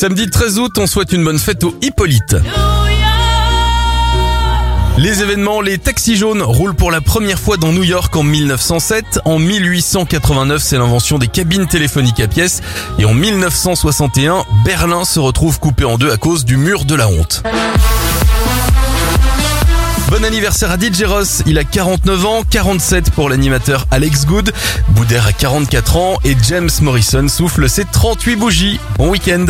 Samedi 13 août, on souhaite une bonne fête aux Hippolyte. Les événements, les taxis jaunes roulent pour la première fois dans New York en 1907. En 1889, c'est l'invention des cabines téléphoniques à pièces. Et en 1961, Berlin se retrouve coupé en deux à cause du mur de la honte. Bon anniversaire à DJ Ross, il a 49 ans, 47 pour l'animateur Alex Good, Boudère a 44 ans et James Morrison souffle ses 38 bougies. Bon week-end